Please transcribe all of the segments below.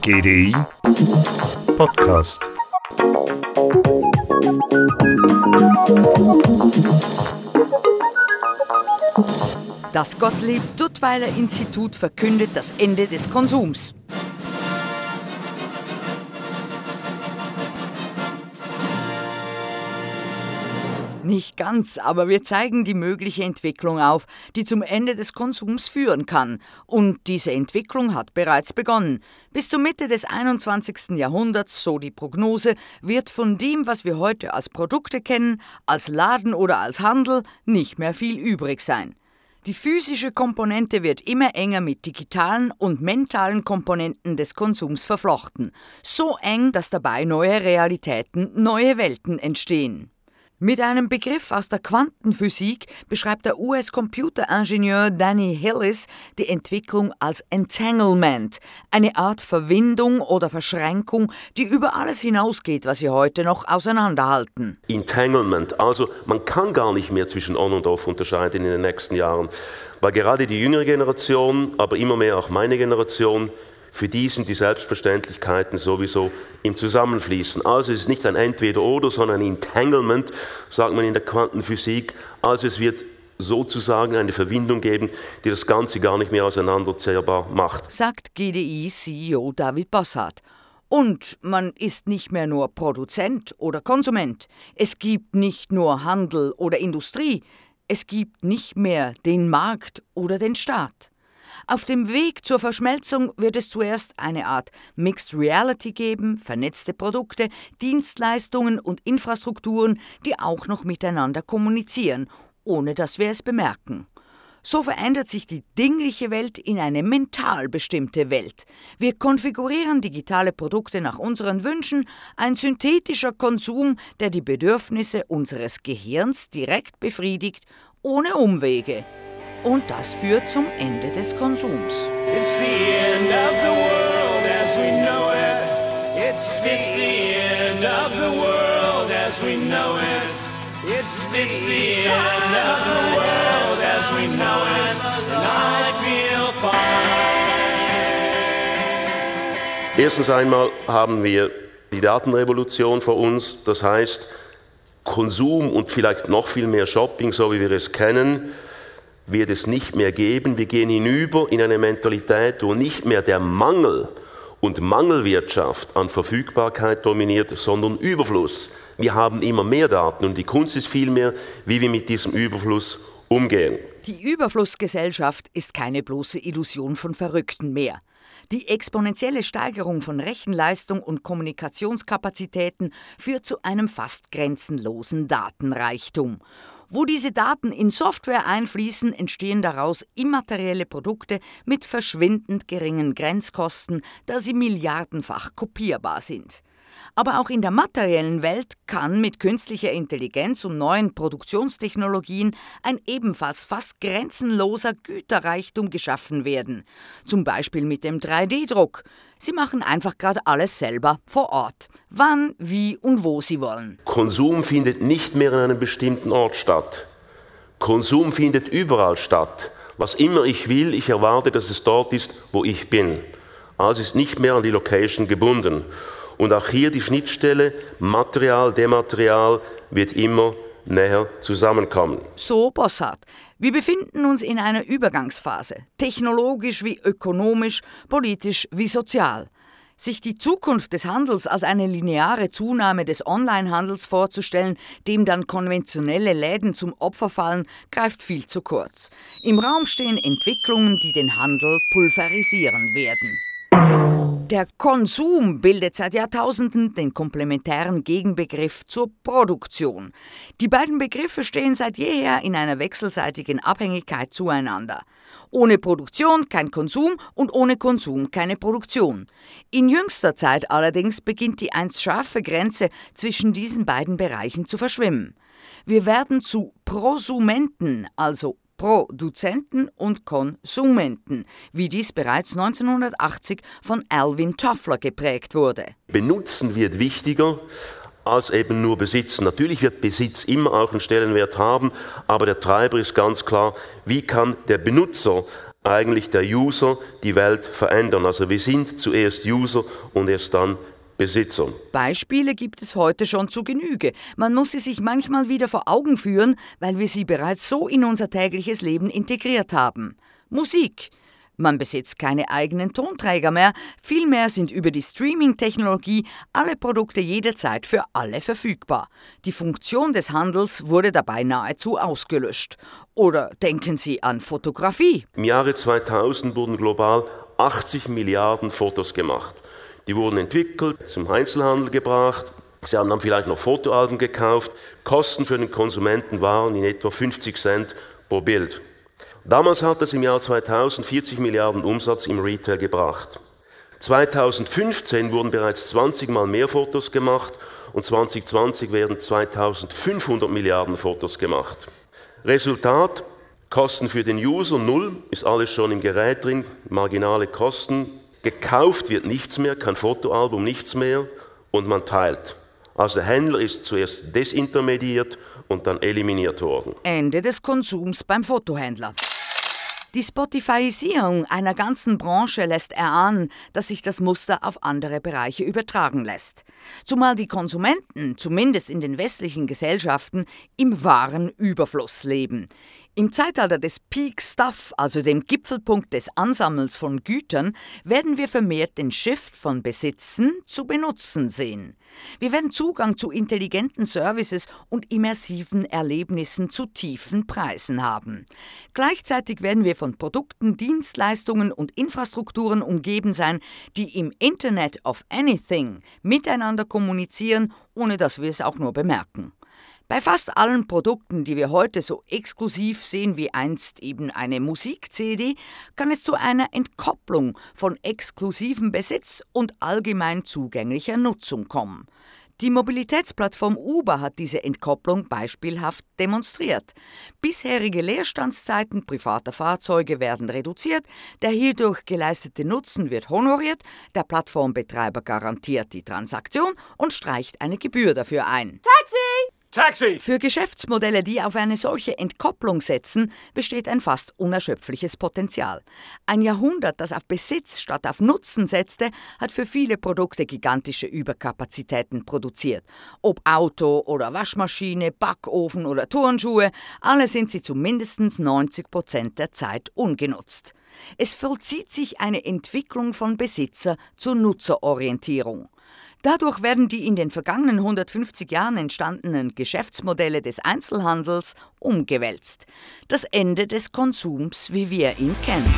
GDI Podcast. Das Gottlieb Duttweiler Institut verkündet das Ende des Konsums. Nicht ganz, aber wir zeigen die mögliche Entwicklung auf, die zum Ende des Konsums führen kann. Und diese Entwicklung hat bereits begonnen. Bis zur Mitte des 21. Jahrhunderts, so die Prognose, wird von dem, was wir heute als Produkte kennen, als Laden oder als Handel, nicht mehr viel übrig sein. Die physische Komponente wird immer enger mit digitalen und mentalen Komponenten des Konsums verflochten. So eng, dass dabei neue Realitäten, neue Welten entstehen. Mit einem Begriff aus der Quantenphysik beschreibt der US-Computeringenieur Danny Hillis die Entwicklung als Entanglement, eine Art Verwindung oder Verschränkung, die über alles hinausgeht, was wir heute noch auseinanderhalten. Entanglement, also man kann gar nicht mehr zwischen On und Off unterscheiden in den nächsten Jahren, weil gerade die jüngere Generation, aber immer mehr auch meine Generation, für die sind die Selbstverständlichkeiten sowieso im Zusammenfließen. Also es ist nicht ein Entweder-Oder, sondern ein Entanglement, sagt man in der Quantenphysik. Also es wird sozusagen eine Verbindung geben, die das Ganze gar nicht mehr auseinanderzehrbar macht. Sagt GDI-CEO David Bossart. Und man ist nicht mehr nur Produzent oder Konsument. Es gibt nicht nur Handel oder Industrie. Es gibt nicht mehr den Markt oder den Staat. Auf dem Weg zur Verschmelzung wird es zuerst eine Art Mixed Reality geben, vernetzte Produkte, Dienstleistungen und Infrastrukturen, die auch noch miteinander kommunizieren, ohne dass wir es bemerken. So verändert sich die dingliche Welt in eine mental bestimmte Welt. Wir konfigurieren digitale Produkte nach unseren Wünschen, ein synthetischer Konsum, der die Bedürfnisse unseres Gehirns direkt befriedigt, ohne Umwege. Und das führt zum Ende des Konsums. It's the end of the world as we know it. It's, it's the end of the world as we know it. It's, it's the end of the world as we know it. And I feel fine. Erstens einmal haben wir die Datenrevolution vor uns. Das heißt, Konsum und vielleicht noch viel mehr Shopping, so wie wir es kennen, wird es nicht mehr geben. Wir gehen hinüber in eine Mentalität, wo nicht mehr der Mangel und Mangelwirtschaft an Verfügbarkeit dominiert, sondern Überfluss. Wir haben immer mehr Daten und die Kunst ist vielmehr, wie wir mit diesem Überfluss umgehen. Die Überflussgesellschaft ist keine bloße Illusion von Verrückten mehr. Die exponentielle Steigerung von Rechenleistung und Kommunikationskapazitäten führt zu einem fast grenzenlosen Datenreichtum. Wo diese Daten in Software einfließen, entstehen daraus immaterielle Produkte mit verschwindend geringen Grenzkosten, da sie milliardenfach kopierbar sind. Aber auch in der materiellen Welt kann mit künstlicher Intelligenz und neuen Produktionstechnologien ein ebenfalls fast grenzenloser Güterreichtum geschaffen werden. Zum Beispiel mit dem 3D-Druck. Sie machen einfach gerade alles selber vor Ort. Wann, wie und wo sie wollen. Konsum findet nicht mehr an einem bestimmten Ort statt. Konsum findet überall statt. Was immer ich will, ich erwarte, dass es dort ist, wo ich bin. Also ist nicht mehr an die Location gebunden. Und auch hier die Schnittstelle Material, Dematerial wird immer näher zusammenkommen. So Bossart. Wir befinden uns in einer Übergangsphase, technologisch wie ökonomisch, politisch wie sozial. Sich die Zukunft des Handels als eine lineare Zunahme des Onlinehandels vorzustellen, dem dann konventionelle Läden zum Opfer fallen, greift viel zu kurz. Im Raum stehen Entwicklungen, die den Handel pulverisieren werden. Der Konsum bildet seit Jahrtausenden den komplementären Gegenbegriff zur Produktion. Die beiden Begriffe stehen seit jeher in einer wechselseitigen Abhängigkeit zueinander. Ohne Produktion kein Konsum und ohne Konsum keine Produktion. In jüngster Zeit allerdings beginnt die einst scharfe Grenze zwischen diesen beiden Bereichen zu verschwimmen. Wir werden zu Prosumenten, also Produzenten und Konsumenten, wie dies bereits 1980 von Alvin Toffler geprägt wurde. Benutzen wird wichtiger als eben nur besitzen. Natürlich wird Besitz immer auch einen Stellenwert haben, aber der Treiber ist ganz klar, wie kann der Benutzer eigentlich der User die Welt verändern. Also wir sind zuerst User und erst dann Besitzer. Beispiele gibt es heute schon zu Genüge. Man muss sie sich manchmal wieder vor Augen führen, weil wir sie bereits so in unser tägliches Leben integriert haben. Musik. Man besitzt keine eigenen Tonträger mehr, vielmehr sind über die Streaming-Technologie alle Produkte jederzeit für alle verfügbar. Die Funktion des Handels wurde dabei nahezu ausgelöscht. Oder denken Sie an Fotografie. Im Jahre 2000 wurden global 80 Milliarden Fotos gemacht. Die wurden entwickelt, zum Einzelhandel gebracht. Sie haben dann vielleicht noch Fotoalben gekauft. Kosten für den Konsumenten waren in etwa 50 Cent pro Bild. Damals hat es im Jahr 2000 40 Milliarden Umsatz im Retail gebracht. 2015 wurden bereits 20 mal mehr Fotos gemacht und 2020 werden 2500 Milliarden Fotos gemacht. Resultat, Kosten für den User null, ist alles schon im Gerät drin, marginale Kosten. Gekauft wird nichts mehr, kein Fotoalbum, nichts mehr und man teilt. Also der Händler ist zuerst desintermediert und dann eliminiert worden. Ende des Konsums beim Fotohändler. Die Spotifyisierung einer ganzen Branche lässt erahnen, dass sich das Muster auf andere Bereiche übertragen lässt. Zumal die Konsumenten, zumindest in den westlichen Gesellschaften, im wahren Überfluss leben. Im Zeitalter des Peak Stuff, also dem Gipfelpunkt des Ansammels von Gütern, werden wir vermehrt den Shift von Besitzen zu Benutzen sehen. Wir werden Zugang zu intelligenten Services und immersiven Erlebnissen zu tiefen Preisen haben. Gleichzeitig werden wir von Produkten, Dienstleistungen und Infrastrukturen umgeben sein, die im Internet of Anything miteinander kommunizieren, ohne dass wir es auch nur bemerken. Bei fast allen Produkten, die wir heute so exklusiv sehen wie einst eben eine Musik-CD, kann es zu einer Entkopplung von exklusivem Besitz und allgemein zugänglicher Nutzung kommen. Die Mobilitätsplattform Uber hat diese Entkopplung beispielhaft demonstriert. Bisherige Leerstandszeiten privater Fahrzeuge werden reduziert, der hierdurch geleistete Nutzen wird honoriert, der Plattformbetreiber garantiert die Transaktion und streicht eine Gebühr dafür ein. Taxi! Taxi! Für Geschäftsmodelle, die auf eine solche Entkopplung setzen, besteht ein fast unerschöpfliches Potenzial. Ein Jahrhundert, das auf Besitz statt auf Nutzen setzte, hat für viele Produkte gigantische Überkapazitäten produziert. Ob Auto oder Waschmaschine, Backofen oder Turnschuhe, alle sind sie zu mindestens 90 Prozent der Zeit ungenutzt. Es vollzieht sich eine Entwicklung von Besitzer zur Nutzerorientierung. Dadurch werden die in den vergangenen 150 Jahren entstandenen Geschäftsmodelle des Einzelhandels umgewälzt. Das Ende des Konsums, wie wir ihn kennen.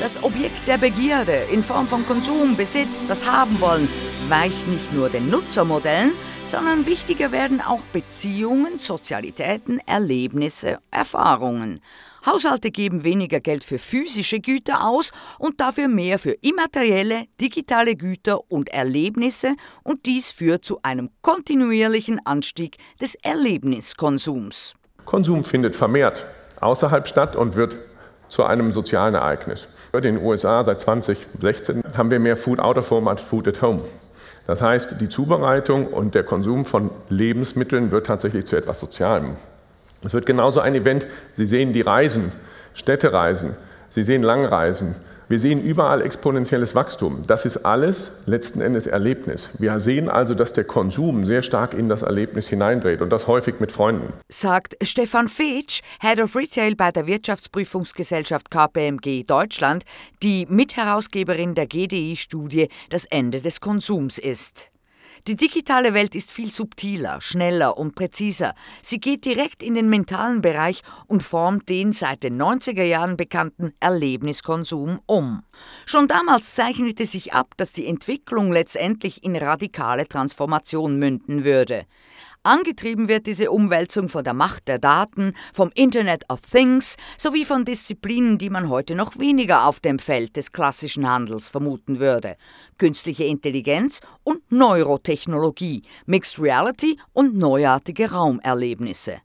Das Objekt der Begierde in Form von Konsum, Besitz, das Haben wollen, weicht nicht nur den Nutzermodellen, sondern wichtiger werden auch Beziehungen, Sozialitäten, Erlebnisse, Erfahrungen. Haushalte geben weniger Geld für physische Güter aus und dafür mehr für immaterielle, digitale Güter und Erlebnisse und dies führt zu einem kontinuierlichen Anstieg des Erlebniskonsums. Konsum findet vermehrt außerhalb statt und wird zu einem sozialen Ereignis. In den USA seit 2016 haben wir mehr Food out of home als Food at home. Das heißt, die Zubereitung und der Konsum von Lebensmitteln wird tatsächlich zu etwas Sozialem. Es wird genauso ein Event, Sie sehen die Reisen, Städtereisen, Sie sehen Langreisen, wir sehen überall exponentielles Wachstum. Das ist alles letzten Endes Erlebnis. Wir sehen also, dass der Konsum sehr stark in das Erlebnis hineindreht und das häufig mit Freunden. Sagt Stefan Fetsch, Head of Retail bei der Wirtschaftsprüfungsgesellschaft KPMG Deutschland, die Mitherausgeberin der GDI-Studie Das Ende des Konsums ist. Die digitale Welt ist viel subtiler, schneller und präziser. Sie geht direkt in den mentalen Bereich und formt den seit den 90er Jahren bekannten Erlebniskonsum um. Schon damals zeichnete sich ab, dass die Entwicklung letztendlich in radikale Transformation münden würde. Angetrieben wird diese Umwälzung von der Macht der Daten, vom Internet of Things sowie von Disziplinen, die man heute noch weniger auf dem Feld des klassischen Handels vermuten würde. Künstliche Intelligenz und Neurotechnologie, Mixed Reality und neuartige Raumerlebnisse.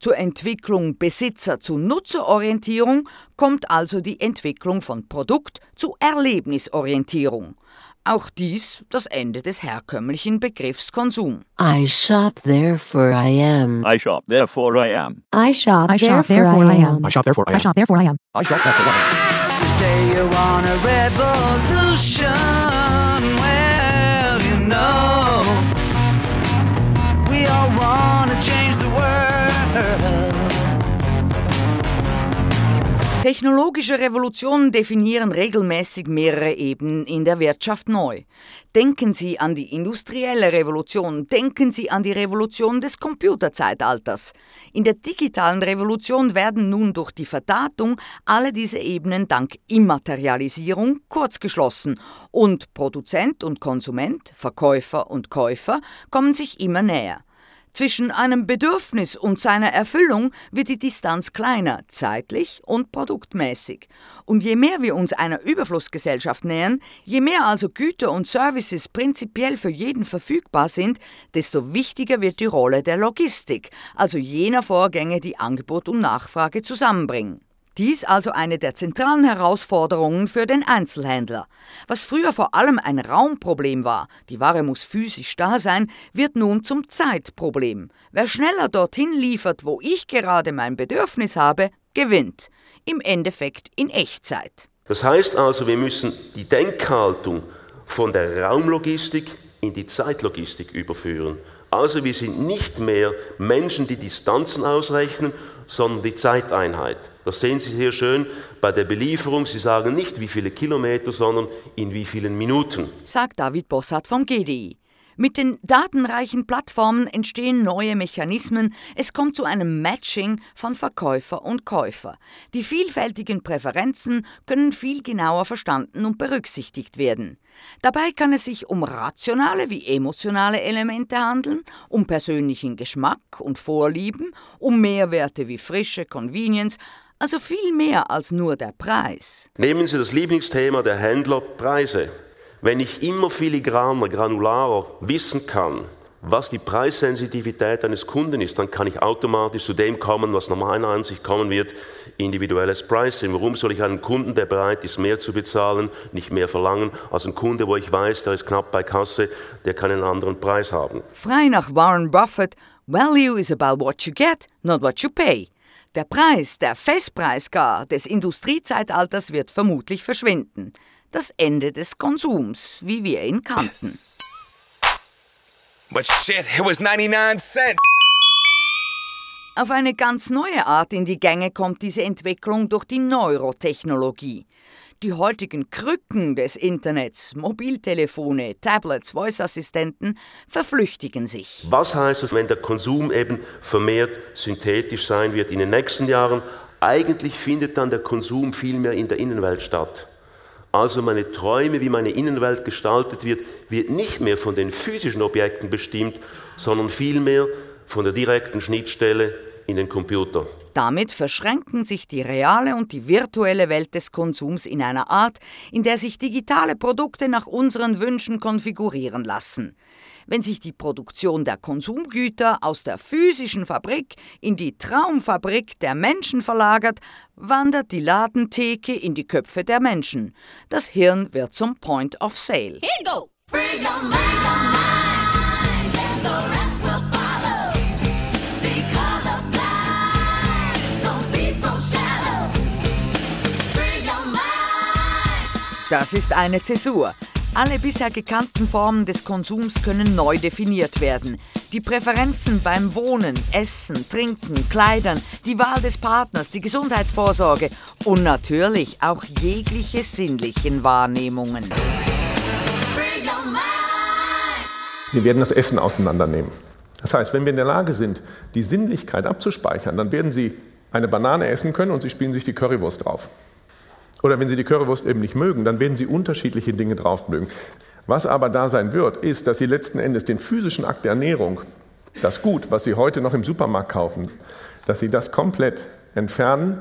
Zur Entwicklung Besitzer zu Nutzerorientierung kommt also die Entwicklung von Produkt zu Erlebnisorientierung. Auch dies das Ende des herkömmlichen Begriffs Konsum. I shop therefore I am. I shop, therefore I am. I shop, I therefore, I am. I shop, therefore I I am. shop, therefore I am. I shop, therefore I am. You say you want a revolution. Well, you know, we all want to change the world. Technologische Revolutionen definieren regelmäßig mehrere Ebenen in der Wirtschaft neu. Denken Sie an die industrielle Revolution, denken Sie an die Revolution des Computerzeitalters. In der digitalen Revolution werden nun durch die Verdatung alle diese Ebenen dank Immaterialisierung kurzgeschlossen und Produzent und Konsument, Verkäufer und Käufer kommen sich immer näher. Zwischen einem Bedürfnis und seiner Erfüllung wird die Distanz kleiner, zeitlich und produktmäßig. Und je mehr wir uns einer Überflussgesellschaft nähern, je mehr also Güter und Services prinzipiell für jeden verfügbar sind, desto wichtiger wird die Rolle der Logistik, also jener Vorgänge, die Angebot und Nachfrage zusammenbringen. Dies also eine der zentralen Herausforderungen für den Einzelhändler. Was früher vor allem ein Raumproblem war, die Ware muss physisch da sein, wird nun zum Zeitproblem. Wer schneller dorthin liefert, wo ich gerade mein Bedürfnis habe, gewinnt. Im Endeffekt in Echtzeit. Das heißt also, wir müssen die Denkhaltung von der Raumlogistik in die Zeitlogistik überführen. Also wir sind nicht mehr Menschen, die Distanzen ausrechnen, sondern die Zeiteinheit. Das sehen Sie hier schön bei der Belieferung. Sie sagen nicht, wie viele Kilometer, sondern in wie vielen Minuten. sagt David Bossart vom GDI. Mit den datenreichen Plattformen entstehen neue Mechanismen, es kommt zu einem Matching von Verkäufer und Käufer. Die vielfältigen Präferenzen können viel genauer verstanden und berücksichtigt werden. Dabei kann es sich um rationale wie emotionale Elemente handeln, um persönlichen Geschmack und Vorlieben, um Mehrwerte wie Frische, Convenience, also viel mehr als nur der Preis. Nehmen Sie das Lieblingsthema der Händler Preise. Wenn ich immer filigraner, granularer wissen kann, was die Preissensitivität eines Kunden ist, dann kann ich automatisch zu dem kommen, was nach meiner Ansicht kommen wird, individuelles Pricing. Warum soll ich einen Kunden, der bereit ist, mehr zu bezahlen, nicht mehr verlangen, als einen Kunde, wo ich weiß, der ist knapp bei Kasse, der kann einen anderen Preis haben. Frei nach Warren Buffett, Value is about what you get, not what you pay. Der Preis, der Festpreis gar des Industriezeitalters wird vermutlich verschwinden. Das Ende des Konsums, wie wir ihn kannten. But shit, it was 99 cent. Auf eine ganz neue Art in die Gänge kommt diese Entwicklung durch die Neurotechnologie. Die heutigen Krücken des Internets, Mobiltelefone, Tablets, Voice-Assistenten verflüchtigen sich. Was heißt es, wenn der Konsum eben vermehrt synthetisch sein wird in den nächsten Jahren? Eigentlich findet dann der Konsum viel mehr in der Innenwelt statt. Also meine Träume, wie meine Innenwelt gestaltet wird, wird nicht mehr von den physischen Objekten bestimmt, sondern vielmehr von der direkten Schnittstelle in den Computer. Damit verschränken sich die reale und die virtuelle Welt des Konsums in einer Art, in der sich digitale Produkte nach unseren Wünschen konfigurieren lassen. Wenn sich die Produktion der Konsumgüter aus der physischen Fabrik in die Traumfabrik der Menschen verlagert, wandert die Ladentheke in die Köpfe der Menschen. Das Hirn wird zum Point of Sale. Das ist eine Zäsur. Alle bisher gekannten Formen des Konsums können neu definiert werden. Die Präferenzen beim Wohnen, Essen, Trinken, Kleidern, die Wahl des Partners, die Gesundheitsvorsorge und natürlich auch jegliche sinnlichen Wahrnehmungen. Wir werden das Essen auseinandernehmen. Das heißt, wenn wir in der Lage sind, die Sinnlichkeit abzuspeichern, dann werden Sie eine Banane essen können und Sie spielen sich die Currywurst drauf. Oder wenn Sie die Currywurst eben nicht mögen, dann werden Sie unterschiedliche Dinge drauf mögen. Was aber da sein wird, ist, dass Sie letzten Endes den physischen Akt der Ernährung, das Gut, was Sie heute noch im Supermarkt kaufen, dass Sie das komplett entfernen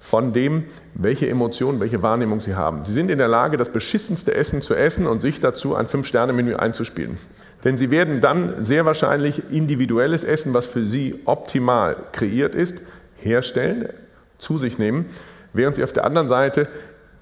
von dem, welche Emotionen, welche Wahrnehmung Sie haben. Sie sind in der Lage, das beschissenste Essen zu essen und sich dazu ein Fünf-Sterne-Menü einzuspielen. Denn Sie werden dann sehr wahrscheinlich individuelles Essen, was für Sie optimal kreiert ist, herstellen, zu sich nehmen, während Sie auf der anderen Seite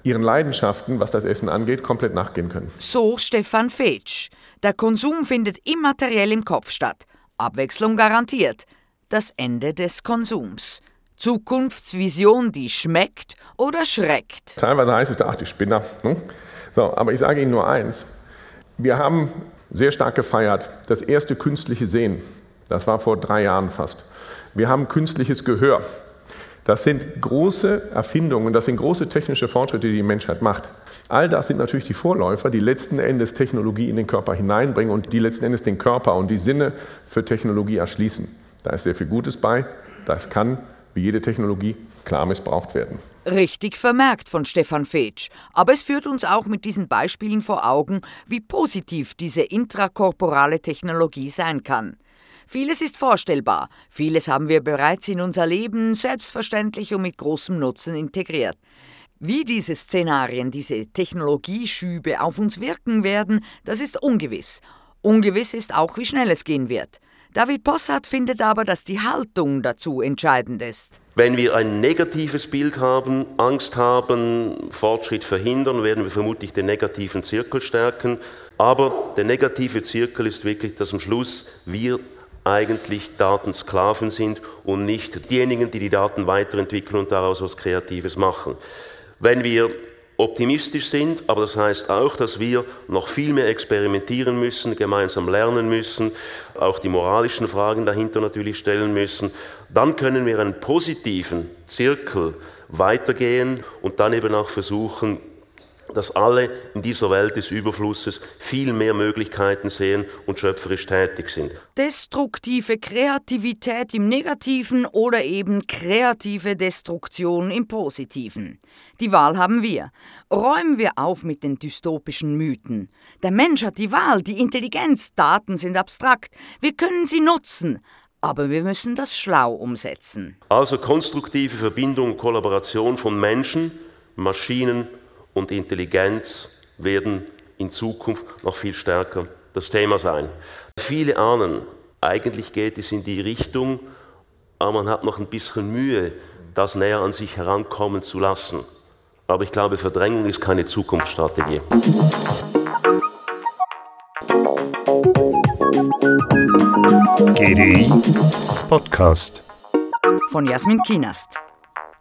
ihren Leidenschaften, was das Essen angeht, komplett nachgehen können. So Stefan Fetsch. Der Konsum findet immateriell im Kopf statt. Abwechslung garantiert. Das Ende des Konsums. Zukunftsvision, die schmeckt oder schreckt. Teilweise heißt es, ach, die Spinner. Ne? So, aber ich sage Ihnen nur eins. Wir haben sehr stark gefeiert das erste künstliche Sehen. Das war vor drei Jahren fast. Wir haben künstliches Gehör. Das sind große Erfindungen, das sind große technische Fortschritte, die die Menschheit macht. All das sind natürlich die Vorläufer, die letzten Endes Technologie in den Körper hineinbringen und die letzten Endes den Körper und die Sinne für Technologie erschließen. Da ist sehr viel Gutes bei. Das kann, wie jede Technologie, klar missbraucht werden. Richtig vermerkt von Stefan Fetsch. Aber es führt uns auch mit diesen Beispielen vor Augen, wie positiv diese intrakorporale Technologie sein kann. Vieles ist vorstellbar, vieles haben wir bereits in unser Leben selbstverständlich und mit großem Nutzen integriert. Wie diese Szenarien, diese Technologieschübe auf uns wirken werden, das ist ungewiss. Ungewiss ist auch, wie schnell es gehen wird. David Possart findet aber, dass die Haltung dazu entscheidend ist. Wenn wir ein negatives Bild haben, Angst haben, Fortschritt verhindern, werden wir vermutlich den negativen Zirkel stärken. Aber der negative Zirkel ist wirklich, dass am Schluss wir eigentlich Datensklaven sind und nicht diejenigen, die die Daten weiterentwickeln und daraus was Kreatives machen. Wenn wir optimistisch sind, aber das heißt auch, dass wir noch viel mehr experimentieren müssen, gemeinsam lernen müssen, auch die moralischen Fragen dahinter natürlich stellen müssen, dann können wir einen positiven Zirkel weitergehen und dann eben auch versuchen, dass alle in dieser Welt des Überflusses viel mehr Möglichkeiten sehen und schöpferisch tätig sind. Destruktive Kreativität im Negativen oder eben kreative Destruktion im Positiven. Die Wahl haben wir. Räumen wir auf mit den dystopischen Mythen. Der Mensch hat die Wahl, die Intelligenz, Daten sind abstrakt. Wir können sie nutzen. Aber wir müssen das schlau umsetzen. Also konstruktive Verbindung und Kollaboration von Menschen, Maschinen und Intelligenz werden in Zukunft noch viel stärker das Thema sein. Viele ahnen, eigentlich geht es in die Richtung, aber man hat noch ein bisschen Mühe, das näher an sich herankommen zu lassen. Aber ich glaube, Verdrängung ist keine Zukunftsstrategie. GDI Podcast. Von Jasmin Kienast.